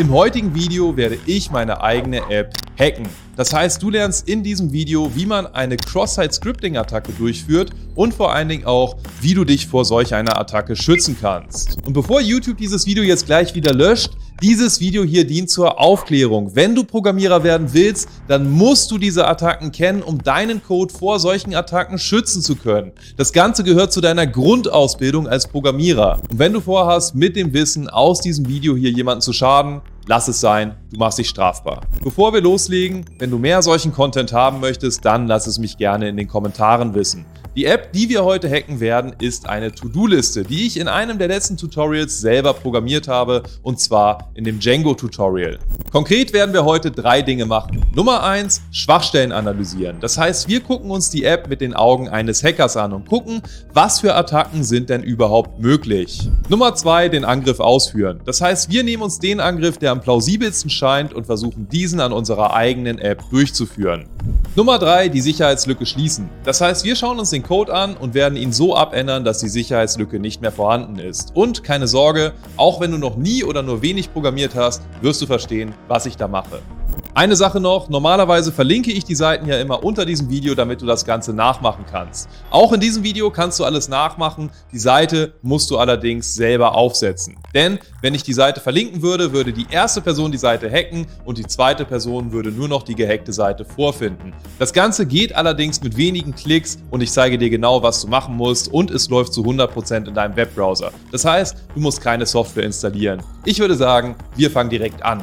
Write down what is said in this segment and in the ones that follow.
Im heutigen Video werde ich meine eigene App hacken. Das heißt, du lernst in diesem Video, wie man eine Cross-Site-Scripting-Attacke durchführt und vor allen Dingen auch, wie du dich vor solch einer Attacke schützen kannst. Und bevor YouTube dieses Video jetzt gleich wieder löscht, dieses Video hier dient zur Aufklärung. Wenn du Programmierer werden willst, dann musst du diese Attacken kennen, um deinen Code vor solchen Attacken schützen zu können. Das Ganze gehört zu deiner Grundausbildung als Programmierer. Und wenn du vorhast, mit dem Wissen aus diesem Video hier jemanden zu schaden, lass es sein, du machst dich strafbar. Bevor wir loslegen, wenn du mehr solchen Content haben möchtest, dann lass es mich gerne in den Kommentaren wissen. Die App, die wir heute hacken werden, ist eine To-Do-Liste, die ich in einem der letzten Tutorials selber programmiert habe, und zwar in dem Django-Tutorial. Konkret werden wir heute drei Dinge machen. Nummer eins: Schwachstellen analysieren. Das heißt, wir gucken uns die App mit den Augen eines Hackers an und gucken, was für Attacken sind denn überhaupt möglich. Nummer zwei: Den Angriff ausführen. Das heißt, wir nehmen uns den Angriff, der am plausibelsten scheint und versuchen diesen an unserer eigenen App durchzuführen. Nummer drei: Die Sicherheitslücke schließen. Das heißt, wir schauen uns den Code an und werden ihn so abändern, dass die Sicherheitslücke nicht mehr vorhanden ist. Und keine Sorge, auch wenn du noch nie oder nur wenig programmiert hast, wirst du verstehen, was ich da mache. Eine Sache noch, normalerweise verlinke ich die Seiten ja immer unter diesem Video, damit du das Ganze nachmachen kannst. Auch in diesem Video kannst du alles nachmachen, die Seite musst du allerdings selber aufsetzen. Denn wenn ich die Seite verlinken würde, würde die erste Person die Seite hacken und die zweite Person würde nur noch die gehackte Seite vorfinden. Das Ganze geht allerdings mit wenigen Klicks und ich zeige dir genau, was du machen musst und es läuft zu 100% in deinem Webbrowser. Das heißt, du musst keine Software installieren. Ich würde sagen, wir fangen direkt an.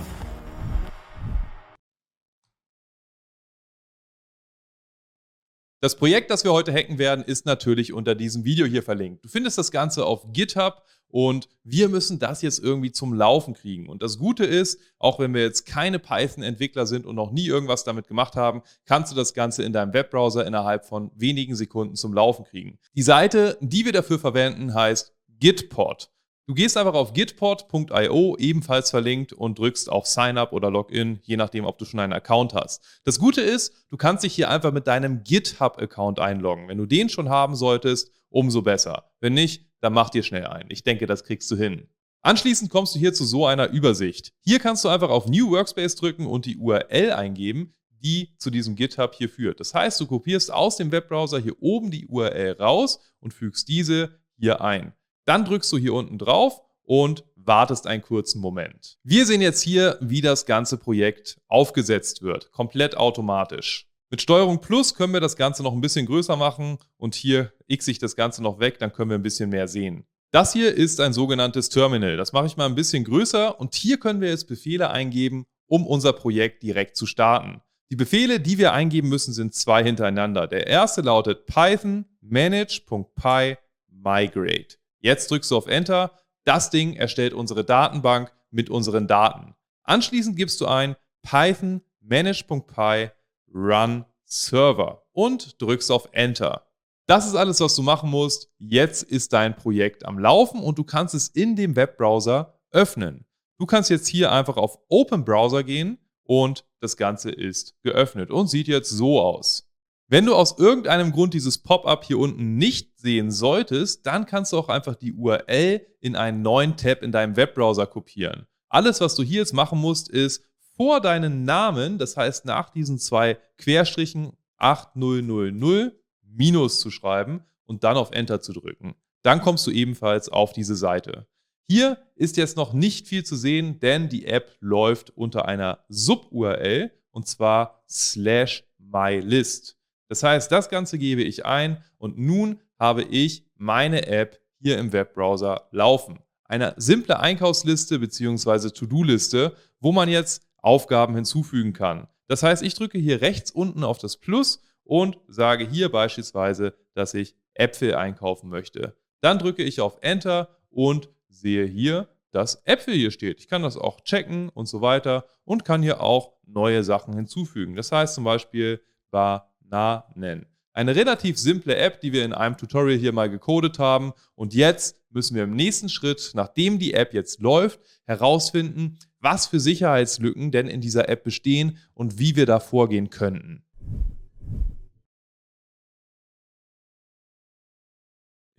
Das Projekt, das wir heute hacken werden, ist natürlich unter diesem Video hier verlinkt. Du findest das Ganze auf GitHub und wir müssen das jetzt irgendwie zum Laufen kriegen. Und das Gute ist, auch wenn wir jetzt keine Python-Entwickler sind und noch nie irgendwas damit gemacht haben, kannst du das Ganze in deinem Webbrowser innerhalb von wenigen Sekunden zum Laufen kriegen. Die Seite, die wir dafür verwenden, heißt Gitpod. Du gehst einfach auf gitpod.io, ebenfalls verlinkt, und drückst auf Sign Up oder Login, je nachdem, ob du schon einen Account hast. Das Gute ist, du kannst dich hier einfach mit deinem GitHub-Account einloggen. Wenn du den schon haben solltest, umso besser. Wenn nicht, dann mach dir schnell ein. Ich denke, das kriegst du hin. Anschließend kommst du hier zu so einer Übersicht. Hier kannst du einfach auf New Workspace drücken und die URL eingeben, die zu diesem GitHub hier führt. Das heißt, du kopierst aus dem Webbrowser hier oben die URL raus und fügst diese hier ein. Dann drückst du hier unten drauf und wartest einen kurzen Moment. Wir sehen jetzt hier, wie das ganze Projekt aufgesetzt wird, komplett automatisch. Mit Steuerung Plus können wir das Ganze noch ein bisschen größer machen und hier x ich das Ganze noch weg, dann können wir ein bisschen mehr sehen. Das hier ist ein sogenanntes Terminal. Das mache ich mal ein bisschen größer und hier können wir jetzt Befehle eingeben, um unser Projekt direkt zu starten. Die Befehle, die wir eingeben müssen, sind zwei hintereinander. Der erste lautet python manage.py migrate. Jetzt drückst du auf Enter. Das Ding erstellt unsere Datenbank mit unseren Daten. Anschließend gibst du ein python manage.py run server und drückst auf Enter. Das ist alles, was du machen musst. Jetzt ist dein Projekt am Laufen und du kannst es in dem Webbrowser öffnen. Du kannst jetzt hier einfach auf Open Browser gehen und das Ganze ist geöffnet und sieht jetzt so aus. Wenn du aus irgendeinem Grund dieses Pop-up hier unten nicht sehen solltest, dann kannst du auch einfach die URL in einen neuen Tab in deinem Webbrowser kopieren. Alles, was du hier jetzt machen musst, ist vor deinen Namen, das heißt nach diesen zwei Querstrichen 8000 minus zu schreiben und dann auf Enter zu drücken. Dann kommst du ebenfalls auf diese Seite. Hier ist jetzt noch nicht viel zu sehen, denn die App läuft unter einer Sub-URL und zwar slash mylist. Das heißt, das Ganze gebe ich ein und nun habe ich meine App hier im Webbrowser laufen. Eine simple Einkaufsliste bzw. To-Do-Liste, wo man jetzt Aufgaben hinzufügen kann. Das heißt, ich drücke hier rechts unten auf das Plus und sage hier beispielsweise, dass ich Äpfel einkaufen möchte. Dann drücke ich auf Enter und sehe hier, dass Äpfel hier steht. Ich kann das auch checken und so weiter und kann hier auch neue Sachen hinzufügen. Das heißt zum Beispiel war Namen. Eine relativ simple App, die wir in einem Tutorial hier mal gecodet haben. Und jetzt müssen wir im nächsten Schritt, nachdem die App jetzt läuft, herausfinden, was für Sicherheitslücken denn in dieser App bestehen und wie wir da vorgehen könnten.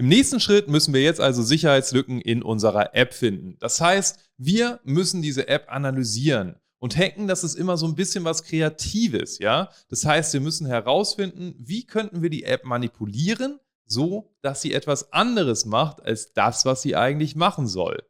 Im nächsten Schritt müssen wir jetzt also Sicherheitslücken in unserer App finden. Das heißt, wir müssen diese App analysieren. Und Hacken, das ist immer so ein bisschen was Kreatives, ja. Das heißt, wir müssen herausfinden, wie könnten wir die App manipulieren, so dass sie etwas anderes macht als das, was sie eigentlich machen soll.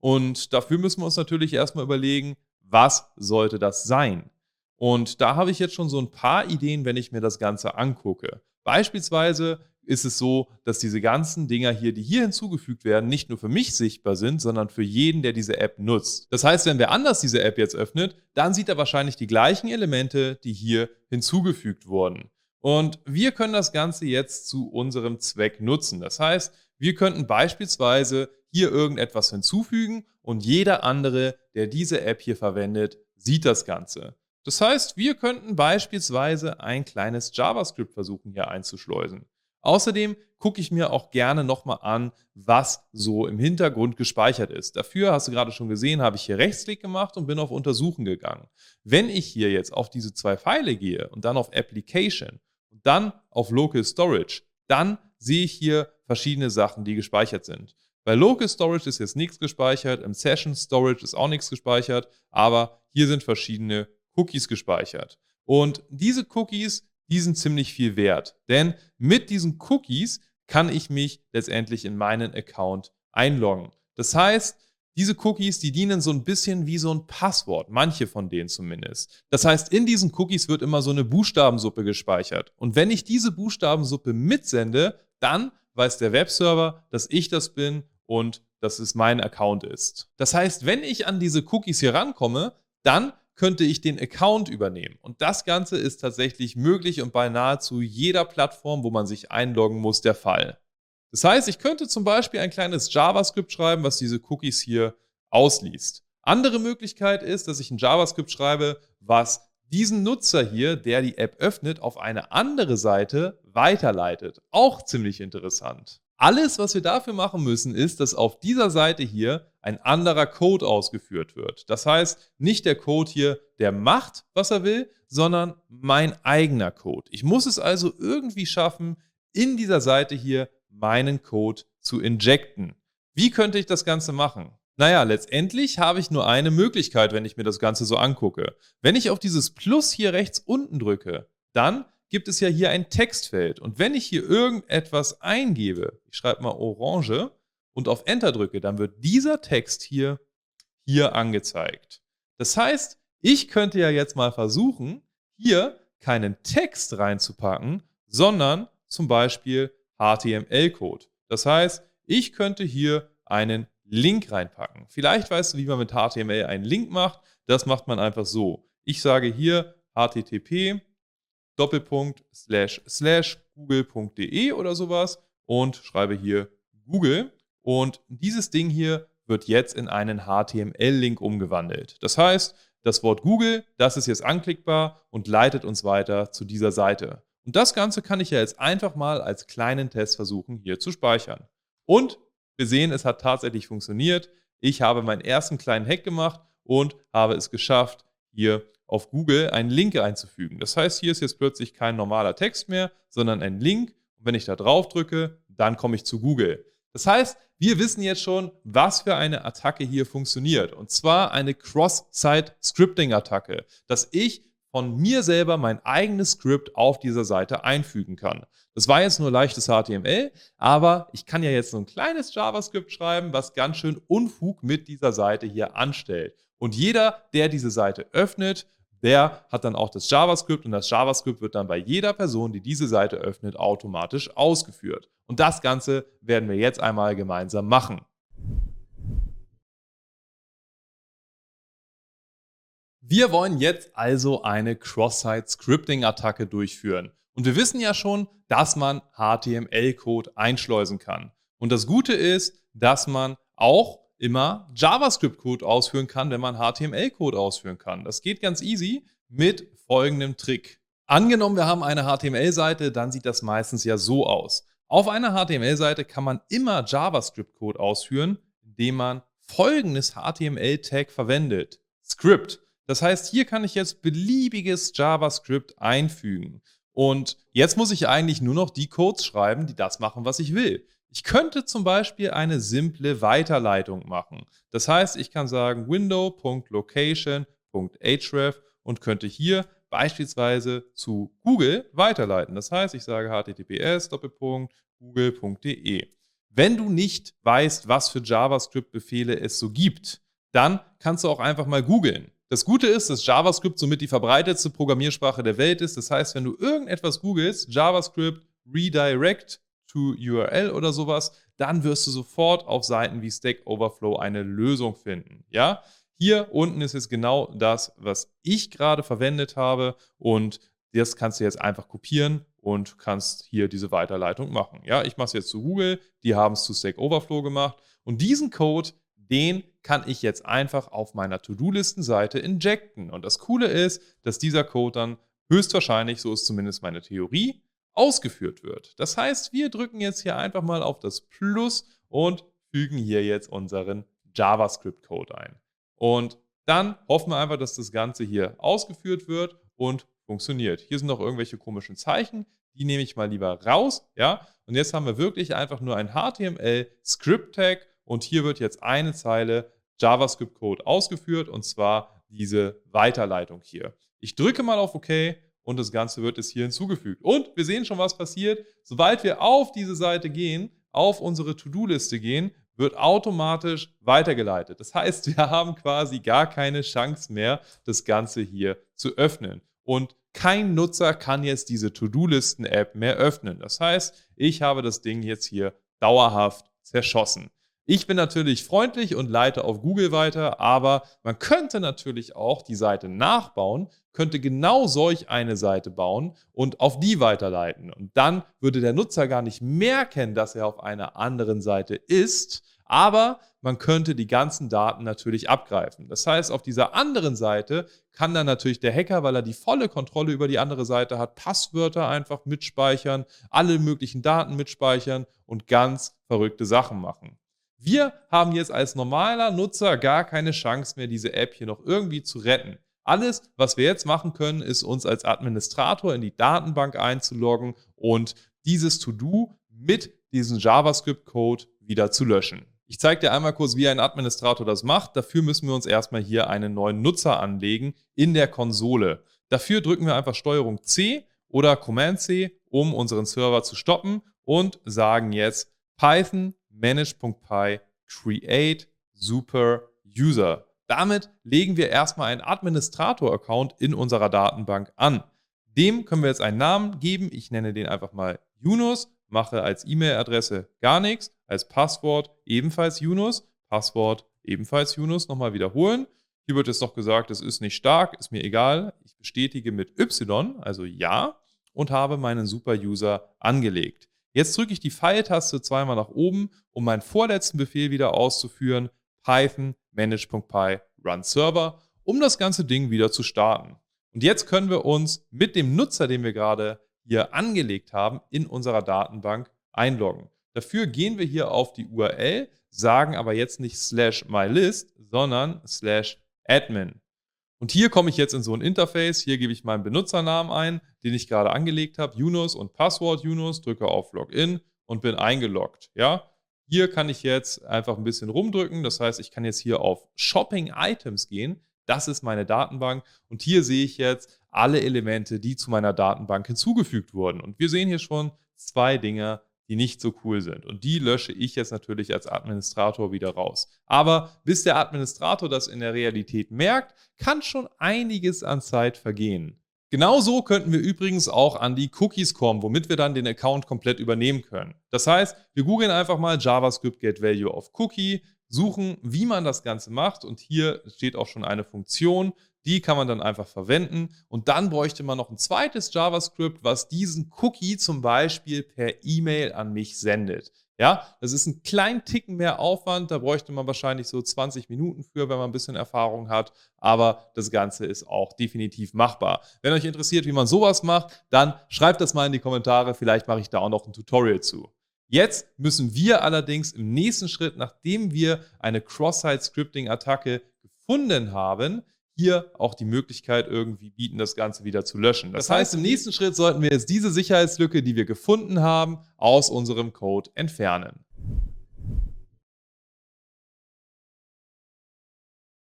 Und dafür müssen wir uns natürlich erstmal überlegen, was sollte das sein? Und da habe ich jetzt schon so ein paar Ideen, wenn ich mir das Ganze angucke. Beispielsweise ist es so, dass diese ganzen Dinger hier, die hier hinzugefügt werden, nicht nur für mich sichtbar sind, sondern für jeden, der diese App nutzt. Das heißt, wenn wer anders diese App jetzt öffnet, dann sieht er wahrscheinlich die gleichen Elemente, die hier hinzugefügt wurden. Und wir können das Ganze jetzt zu unserem Zweck nutzen. Das heißt, wir könnten beispielsweise hier irgendetwas hinzufügen und jeder andere, der diese App hier verwendet, sieht das Ganze. Das heißt, wir könnten beispielsweise ein kleines JavaScript versuchen hier einzuschleusen. Außerdem gucke ich mir auch gerne nochmal an, was so im Hintergrund gespeichert ist. Dafür, hast du gerade schon gesehen, habe ich hier Rechtsklick gemacht und bin auf Untersuchen gegangen. Wenn ich hier jetzt auf diese zwei Pfeile gehe und dann auf Application und dann auf Local Storage, dann sehe ich hier verschiedene Sachen, die gespeichert sind. Bei Local Storage ist jetzt nichts gespeichert, im Session Storage ist auch nichts gespeichert, aber hier sind verschiedene Cookies gespeichert. Und diese Cookies die sind ziemlich viel wert. Denn mit diesen Cookies kann ich mich letztendlich in meinen Account einloggen. Das heißt, diese Cookies, die dienen so ein bisschen wie so ein Passwort, manche von denen zumindest. Das heißt, in diesen Cookies wird immer so eine Buchstabensuppe gespeichert. Und wenn ich diese Buchstabensuppe mitsende, dann weiß der Webserver, dass ich das bin und dass es mein Account ist. Das heißt, wenn ich an diese Cookies hier rankomme, dann könnte ich den Account übernehmen. Und das Ganze ist tatsächlich möglich und bei nahezu jeder Plattform, wo man sich einloggen muss, der Fall. Das heißt, ich könnte zum Beispiel ein kleines JavaScript schreiben, was diese Cookies hier ausliest. Andere Möglichkeit ist, dass ich ein JavaScript schreibe, was diesen Nutzer hier, der die App öffnet, auf eine andere Seite weiterleitet. Auch ziemlich interessant. Alles, was wir dafür machen müssen, ist, dass auf dieser Seite hier ein anderer Code ausgeführt wird. Das heißt, nicht der Code hier, der macht, was er will, sondern mein eigener Code. Ich muss es also irgendwie schaffen, in dieser Seite hier meinen Code zu injecten. Wie könnte ich das Ganze machen? Naja, letztendlich habe ich nur eine Möglichkeit, wenn ich mir das Ganze so angucke. Wenn ich auf dieses Plus hier rechts unten drücke, dann gibt es ja hier ein Textfeld. Und wenn ich hier irgendetwas eingebe, ich schreibe mal Orange und auf Enter drücke, dann wird dieser Text hier, hier angezeigt. Das heißt, ich könnte ja jetzt mal versuchen, hier keinen Text reinzupacken, sondern zum Beispiel HTML-Code. Das heißt, ich könnte hier einen Link reinpacken. Vielleicht weißt du, wie man mit HTML einen Link macht. Das macht man einfach so. Ich sage hier http Doppelpunkt slash slash google.de oder sowas und schreibe hier Google. Und dieses Ding hier wird jetzt in einen HTML-Link umgewandelt. Das heißt, das Wort Google, das ist jetzt anklickbar und leitet uns weiter zu dieser Seite. Und das Ganze kann ich ja jetzt einfach mal als kleinen Test versuchen, hier zu speichern. Und wir sehen, es hat tatsächlich funktioniert. Ich habe meinen ersten kleinen Hack gemacht und habe es geschafft, hier auf Google einen Link einzufügen. Das heißt, hier ist jetzt plötzlich kein normaler Text mehr, sondern ein Link. Und wenn ich da drauf drücke, dann komme ich zu Google. Das heißt, wir wissen jetzt schon, was für eine Attacke hier funktioniert. Und zwar eine Cross-Site-Scripting-Attacke, dass ich von mir selber mein eigenes Skript auf dieser Seite einfügen kann. Das war jetzt nur leichtes HTML, aber ich kann ja jetzt so ein kleines JavaScript schreiben, was ganz schön Unfug mit dieser Seite hier anstellt. Und jeder, der diese Seite öffnet, der hat dann auch das JavaScript und das JavaScript wird dann bei jeder Person, die diese Seite öffnet, automatisch ausgeführt. Und das Ganze werden wir jetzt einmal gemeinsam machen. Wir wollen jetzt also eine Cross-Site-Scripting-Attacke durchführen. Und wir wissen ja schon, dass man HTML-Code einschleusen kann. Und das Gute ist, dass man auch immer JavaScript-Code ausführen kann, wenn man HTML-Code ausführen kann. Das geht ganz easy mit folgendem Trick. Angenommen, wir haben eine HTML-Seite, dann sieht das meistens ja so aus. Auf einer HTML-Seite kann man immer JavaScript-Code ausführen, indem man folgendes HTML-Tag verwendet. Script. Das heißt, hier kann ich jetzt beliebiges JavaScript einfügen. Und jetzt muss ich eigentlich nur noch die Codes schreiben, die das machen, was ich will. Ich könnte zum Beispiel eine simple Weiterleitung machen. Das heißt, ich kann sagen window.location.href und könnte hier beispielsweise zu Google weiterleiten. Das heißt, ich sage https google.de. Wenn du nicht weißt, was für JavaScript-Befehle es so gibt, dann kannst du auch einfach mal googeln. Das Gute ist, dass JavaScript somit die verbreitetste Programmiersprache der Welt ist. Das heißt, wenn du irgendetwas googelst, JavaScript Redirect to URL oder sowas, dann wirst du sofort auf Seiten wie Stack Overflow eine Lösung finden. Ja, hier unten ist jetzt genau das, was ich gerade verwendet habe und das kannst du jetzt einfach kopieren und kannst hier diese Weiterleitung machen. Ja, ich mache es jetzt zu Google, die haben es zu Stack Overflow gemacht und diesen Code, den kann ich jetzt einfach auf meiner To-Do-Listen-Seite injecten. Und das Coole ist, dass dieser Code dann höchstwahrscheinlich, so ist zumindest meine Theorie, ausgeführt wird. Das heißt, wir drücken jetzt hier einfach mal auf das Plus und fügen hier jetzt unseren JavaScript-Code ein. Und dann hoffen wir einfach, dass das Ganze hier ausgeführt wird und funktioniert. Hier sind noch irgendwelche komischen Zeichen, die nehme ich mal lieber raus, ja. Und jetzt haben wir wirklich einfach nur ein HTML Script Tag und hier wird jetzt eine Zeile JavaScript Code ausgeführt und zwar diese Weiterleitung hier. Ich drücke mal auf OK und das Ganze wird jetzt hier hinzugefügt. Und wir sehen schon, was passiert. Sobald wir auf diese Seite gehen, auf unsere To-Do-Liste gehen, wird automatisch weitergeleitet. Das heißt, wir haben quasi gar keine Chance mehr, das Ganze hier zu öffnen. Und kein Nutzer kann jetzt diese To-Do-Listen-App mehr öffnen. Das heißt, ich habe das Ding jetzt hier dauerhaft zerschossen. Ich bin natürlich freundlich und leite auf Google weiter, aber man könnte natürlich auch die Seite nachbauen, könnte genau solch eine Seite bauen und auf die weiterleiten. Und dann würde der Nutzer gar nicht merken, dass er auf einer anderen Seite ist, aber man könnte die ganzen Daten natürlich abgreifen. Das heißt, auf dieser anderen Seite kann dann natürlich der Hacker, weil er die volle Kontrolle über die andere Seite hat, Passwörter einfach mitspeichern, alle möglichen Daten mitspeichern und ganz verrückte Sachen machen. Wir haben jetzt als normaler Nutzer gar keine Chance mehr, diese App hier noch irgendwie zu retten. Alles, was wir jetzt machen können, ist uns als Administrator in die Datenbank einzuloggen und dieses To-Do mit diesem JavaScript-Code wieder zu löschen. Ich zeige dir einmal kurz, wie ein Administrator das macht. Dafür müssen wir uns erstmal hier einen neuen Nutzer anlegen in der Konsole. Dafür drücken wir einfach STRG C oder Command C, um unseren Server zu stoppen und sagen jetzt Python manage.py create super user. Damit legen wir erstmal einen Administrator-Account in unserer Datenbank an. Dem können wir jetzt einen Namen geben. Ich nenne den einfach mal Yunus mache als E-Mail-Adresse gar nichts, als Passwort ebenfalls Yunus, Passwort ebenfalls Yunus, nochmal wiederholen. Hier wird jetzt noch gesagt, es ist nicht stark, ist mir egal. Ich bestätige mit Y, also Ja, und habe meinen Super-User angelegt. Jetzt drücke ich die Pfeiltaste zweimal nach oben, um meinen vorletzten Befehl wieder auszuführen, python manage.py run server, um das ganze Ding wieder zu starten. Und jetzt können wir uns mit dem Nutzer, den wir gerade hier angelegt haben, in unserer Datenbank einloggen. Dafür gehen wir hier auf die URL, sagen aber jetzt nicht slash mylist, sondern slash admin. Und hier komme ich jetzt in so ein Interface. Hier gebe ich meinen Benutzernamen ein, den ich gerade angelegt habe, Yunus und Passwort Yunus, drücke auf Login und bin eingeloggt. Ja, hier kann ich jetzt einfach ein bisschen rumdrücken. Das heißt, ich kann jetzt hier auf Shopping Items gehen. Das ist meine Datenbank. Und hier sehe ich jetzt alle Elemente, die zu meiner Datenbank hinzugefügt wurden. Und wir sehen hier schon zwei Dinge, die nicht so cool sind. Und die lösche ich jetzt natürlich als Administrator wieder raus. Aber bis der Administrator das in der Realität merkt, kann schon einiges an Zeit vergehen. Genauso könnten wir übrigens auch an die Cookies kommen, womit wir dann den Account komplett übernehmen können. Das heißt, wir googeln einfach mal JavaScript Get Value of Cookie, suchen, wie man das Ganze macht und hier steht auch schon eine Funktion, die kann man dann einfach verwenden und dann bräuchte man noch ein zweites JavaScript, was diesen Cookie zum Beispiel per E-Mail an mich sendet. Ja, das ist ein kleinen Ticken mehr Aufwand, da bräuchte man wahrscheinlich so 20 Minuten für, wenn man ein bisschen Erfahrung hat, aber das Ganze ist auch definitiv machbar. Wenn euch interessiert, wie man sowas macht, dann schreibt das mal in die Kommentare, vielleicht mache ich da auch noch ein Tutorial zu. Jetzt müssen wir allerdings im nächsten Schritt, nachdem wir eine Cross-Site-Scripting-Attacke gefunden haben, hier auch die Möglichkeit irgendwie bieten, das Ganze wieder zu löschen. Das, das heißt, im nächsten Schritt sollten wir jetzt diese Sicherheitslücke, die wir gefunden haben, aus unserem Code entfernen.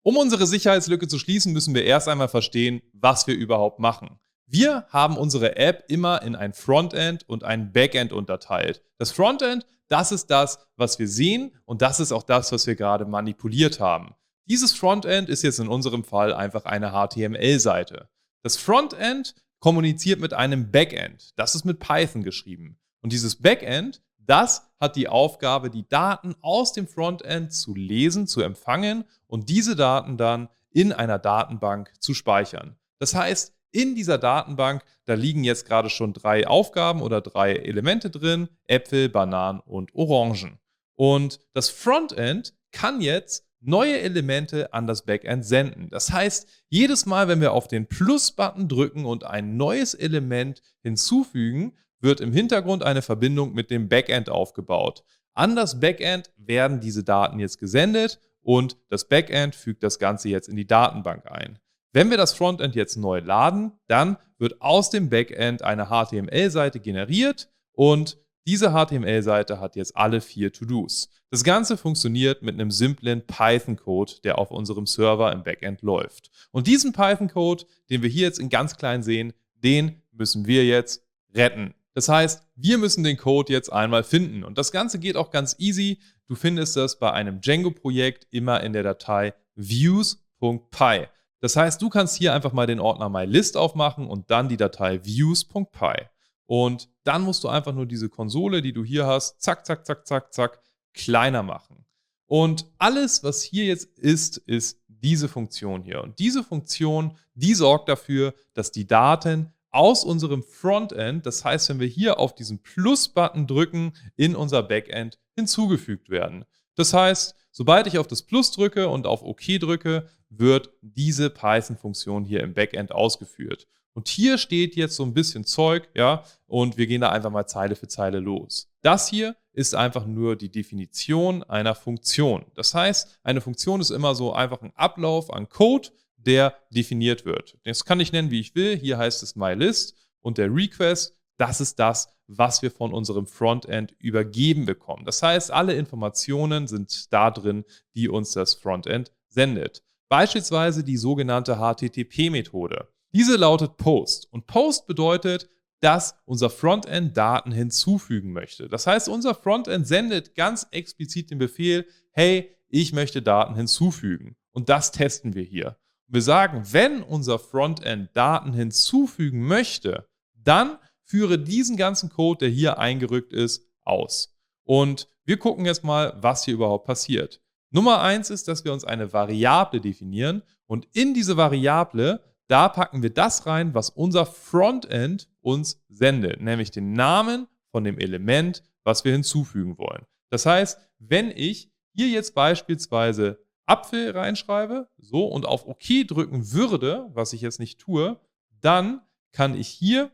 Um unsere Sicherheitslücke zu schließen, müssen wir erst einmal verstehen, was wir überhaupt machen. Wir haben unsere App immer in ein Frontend und ein Backend unterteilt. Das Frontend, das ist das, was wir sehen und das ist auch das, was wir gerade manipuliert haben. Dieses Frontend ist jetzt in unserem Fall einfach eine HTML-Seite. Das Frontend kommuniziert mit einem Backend. Das ist mit Python geschrieben. Und dieses Backend, das hat die Aufgabe, die Daten aus dem Frontend zu lesen, zu empfangen und diese Daten dann in einer Datenbank zu speichern. Das heißt, in dieser Datenbank, da liegen jetzt gerade schon drei Aufgaben oder drei Elemente drin, Äpfel, Bananen und Orangen. Und das Frontend kann jetzt neue Elemente an das Backend senden. Das heißt, jedes Mal, wenn wir auf den Plus-Button drücken und ein neues Element hinzufügen, wird im Hintergrund eine Verbindung mit dem Backend aufgebaut. An das Backend werden diese Daten jetzt gesendet und das Backend fügt das Ganze jetzt in die Datenbank ein. Wenn wir das Frontend jetzt neu laden, dann wird aus dem Backend eine HTML-Seite generiert und diese HTML-Seite hat jetzt alle vier To-Dos. Das Ganze funktioniert mit einem simplen Python-Code, der auf unserem Server im Backend läuft. Und diesen Python-Code, den wir hier jetzt in ganz klein sehen, den müssen wir jetzt retten. Das heißt, wir müssen den Code jetzt einmal finden. Und das Ganze geht auch ganz easy. Du findest das bei einem Django-Projekt immer in der Datei views.py. Das heißt, du kannst hier einfach mal den Ordner MyList aufmachen und dann die Datei views.py. Und dann musst du einfach nur diese Konsole, die du hier hast, zack, zack, zack, zack, zack, kleiner machen. Und alles, was hier jetzt ist, ist diese Funktion hier. Und diese Funktion, die sorgt dafür, dass die Daten aus unserem Frontend, das heißt, wenn wir hier auf diesen Plus-Button drücken, in unser Backend hinzugefügt werden. Das heißt, sobald ich auf das Plus drücke und auf OK drücke, wird diese Python-Funktion hier im Backend ausgeführt. Und hier steht jetzt so ein bisschen Zeug, ja, und wir gehen da einfach mal Zeile für Zeile los. Das hier ist einfach nur die Definition einer Funktion. Das heißt, eine Funktion ist immer so einfach ein Ablauf an Code, der definiert wird. Das kann ich nennen, wie ich will. Hier heißt es MyList und der Request, das ist das, was wir von unserem Frontend übergeben bekommen. Das heißt, alle Informationen sind da drin, die uns das Frontend sendet. Beispielsweise die sogenannte HTTP-Methode. Diese lautet Post und Post bedeutet, dass unser Frontend Daten hinzufügen möchte. Das heißt, unser Frontend sendet ganz explizit den Befehl, hey, ich möchte Daten hinzufügen. Und das testen wir hier. Wir sagen, wenn unser Frontend Daten hinzufügen möchte, dann führe diesen ganzen Code, der hier eingerückt ist, aus. Und wir gucken jetzt mal, was hier überhaupt passiert. Nummer eins ist, dass wir uns eine Variable definieren und in diese Variable, da packen wir das rein, was unser Frontend uns sendet, nämlich den Namen von dem Element, was wir hinzufügen wollen. Das heißt, wenn ich hier jetzt beispielsweise Apfel reinschreibe, so und auf OK drücken würde, was ich jetzt nicht tue, dann kann ich hier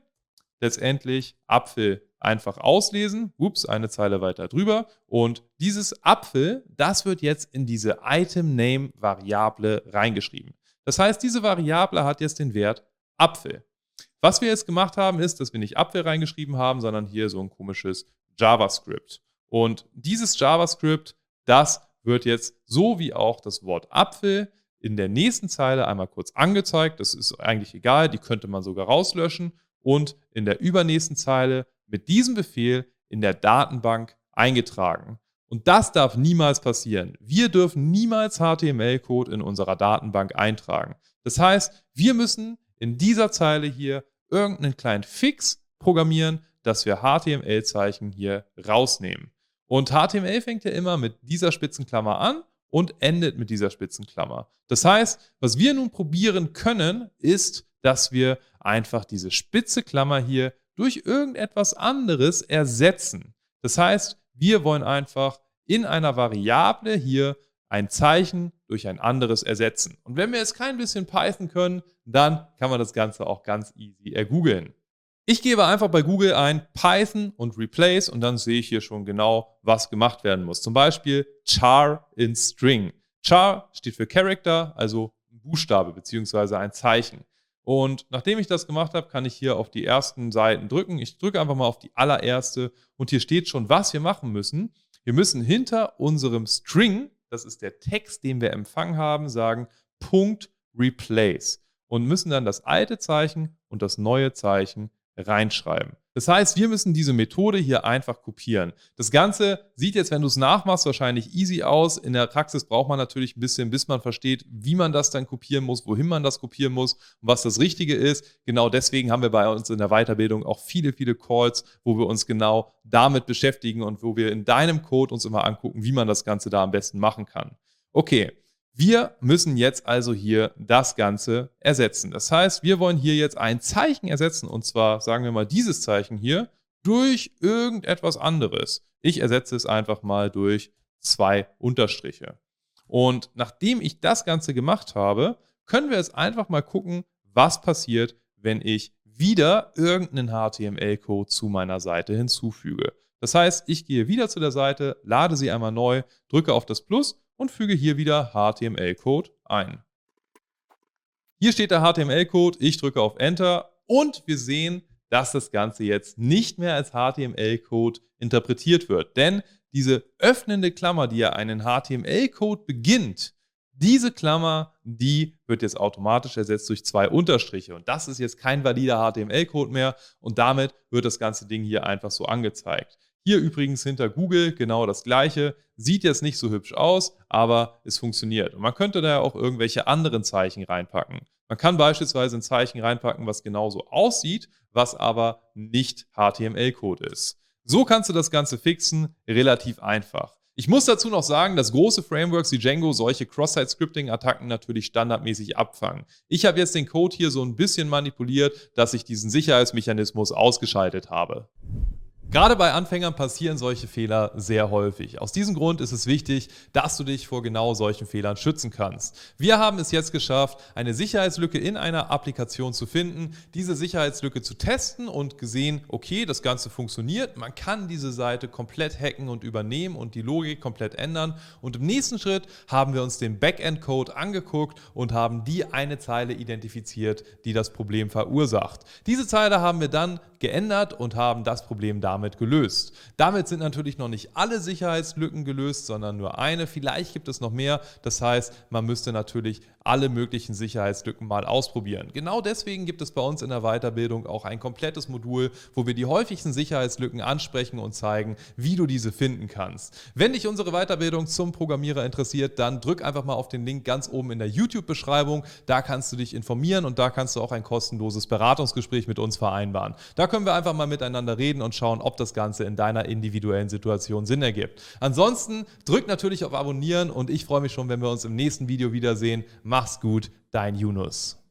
letztendlich Apfel einfach auslesen. Ups, eine Zeile weiter drüber. Und dieses Apfel, das wird jetzt in diese Item Name Variable reingeschrieben. Das heißt, diese Variable hat jetzt den Wert Apfel. Was wir jetzt gemacht haben, ist, dass wir nicht Apfel reingeschrieben haben, sondern hier so ein komisches JavaScript. Und dieses JavaScript, das wird jetzt so wie auch das Wort Apfel in der nächsten Zeile einmal kurz angezeigt. Das ist eigentlich egal, die könnte man sogar rauslöschen. Und in der übernächsten Zeile mit diesem Befehl in der Datenbank eingetragen. Und das darf niemals passieren. Wir dürfen niemals HTML-Code in unserer Datenbank eintragen. Das heißt, wir müssen in dieser Zeile hier irgendeinen kleinen Fix programmieren, dass wir HTML-Zeichen hier rausnehmen. Und HTML fängt ja immer mit dieser Spitzenklammer an und endet mit dieser Spitzenklammer. Das heißt, was wir nun probieren können, ist, dass wir einfach diese spitze Klammer hier durch irgendetwas anderes ersetzen. Das heißt, wir wollen einfach in einer Variable hier ein Zeichen durch ein anderes ersetzen. Und wenn wir jetzt kein bisschen Python können, dann kann man das Ganze auch ganz easy ergoogeln. Ich gebe einfach bei Google ein Python und Replace und dann sehe ich hier schon genau, was gemacht werden muss. Zum Beispiel char in String. Char steht für Character, also ein Buchstabe bzw. ein Zeichen. Und nachdem ich das gemacht habe, kann ich hier auf die ersten Seiten drücken. Ich drücke einfach mal auf die allererste und hier steht schon, was wir machen müssen. Wir müssen hinter unserem String, das ist der Text, den wir empfangen haben, sagen Punkt Replace und müssen dann das alte Zeichen und das neue Zeichen reinschreiben. Das heißt, wir müssen diese Methode hier einfach kopieren. Das Ganze sieht jetzt, wenn du es nachmachst, wahrscheinlich easy aus. In der Praxis braucht man natürlich ein bisschen, bis man versteht, wie man das dann kopieren muss, wohin man das kopieren muss und was das Richtige ist. Genau deswegen haben wir bei uns in der Weiterbildung auch viele, viele Calls, wo wir uns genau damit beschäftigen und wo wir in deinem Code uns immer angucken, wie man das Ganze da am besten machen kann. Okay, wir müssen jetzt also hier das Ganze ersetzen. Das heißt, wir wollen hier jetzt ein Zeichen ersetzen und zwar sagen wir mal dieses Zeichen hier durch irgendetwas anderes. Ich ersetze es einfach mal durch zwei Unterstriche. Und nachdem ich das Ganze gemacht habe, können wir jetzt einfach mal gucken, was passiert, wenn ich wieder irgendeinen HTML-Code zu meiner Seite hinzufüge. Das heißt, ich gehe wieder zu der Seite, lade sie einmal neu, drücke auf das Plus und füge hier wieder HTML-Code ein. Hier steht der HTML-Code, ich drücke auf Enter und wir sehen, dass das Ganze jetzt nicht mehr als HTML-Code interpretiert wird. Denn diese öffnende Klammer, die ja einen HTML-Code beginnt, diese Klammer, die wird jetzt automatisch ersetzt durch zwei Unterstriche. Und das ist jetzt kein valider HTML-Code mehr und damit wird das ganze Ding hier einfach so angezeigt. Hier übrigens hinter Google genau das gleiche. Sieht jetzt nicht so hübsch aus, aber es funktioniert. Und man könnte da auch irgendwelche anderen Zeichen reinpacken. Man kann beispielsweise ein Zeichen reinpacken, was genauso aussieht, was aber nicht HTML-Code ist. So kannst du das Ganze fixen, relativ einfach. Ich muss dazu noch sagen, dass große Frameworks wie Django solche Cross-Site-Scripting-Attacken natürlich standardmäßig abfangen. Ich habe jetzt den Code hier so ein bisschen manipuliert, dass ich diesen Sicherheitsmechanismus ausgeschaltet habe. Gerade bei Anfängern passieren solche Fehler sehr häufig. Aus diesem Grund ist es wichtig, dass du dich vor genau solchen Fehlern schützen kannst. Wir haben es jetzt geschafft, eine Sicherheitslücke in einer Applikation zu finden, diese Sicherheitslücke zu testen und gesehen, okay, das Ganze funktioniert. Man kann diese Seite komplett hacken und übernehmen und die Logik komplett ändern. Und im nächsten Schritt haben wir uns den Backend-Code angeguckt und haben die eine Zeile identifiziert, die das Problem verursacht. Diese Zeile haben wir dann geändert und haben das Problem damit gelöst. Damit sind natürlich noch nicht alle Sicherheitslücken gelöst, sondern nur eine. Vielleicht gibt es noch mehr. Das heißt, man müsste natürlich alle möglichen Sicherheitslücken mal ausprobieren. Genau deswegen gibt es bei uns in der Weiterbildung auch ein komplettes Modul, wo wir die häufigsten Sicherheitslücken ansprechen und zeigen, wie du diese finden kannst. Wenn dich unsere Weiterbildung zum Programmierer interessiert, dann drück einfach mal auf den Link ganz oben in der YouTube-Beschreibung. Da kannst du dich informieren und da kannst du auch ein kostenloses Beratungsgespräch mit uns vereinbaren. Da können wir einfach mal miteinander reden und schauen, ob das Ganze in deiner individuellen Situation Sinn ergibt. Ansonsten drück natürlich auf Abonnieren und ich freue mich schon, wenn wir uns im nächsten Video wiedersehen. Mach's gut, dein Yunus.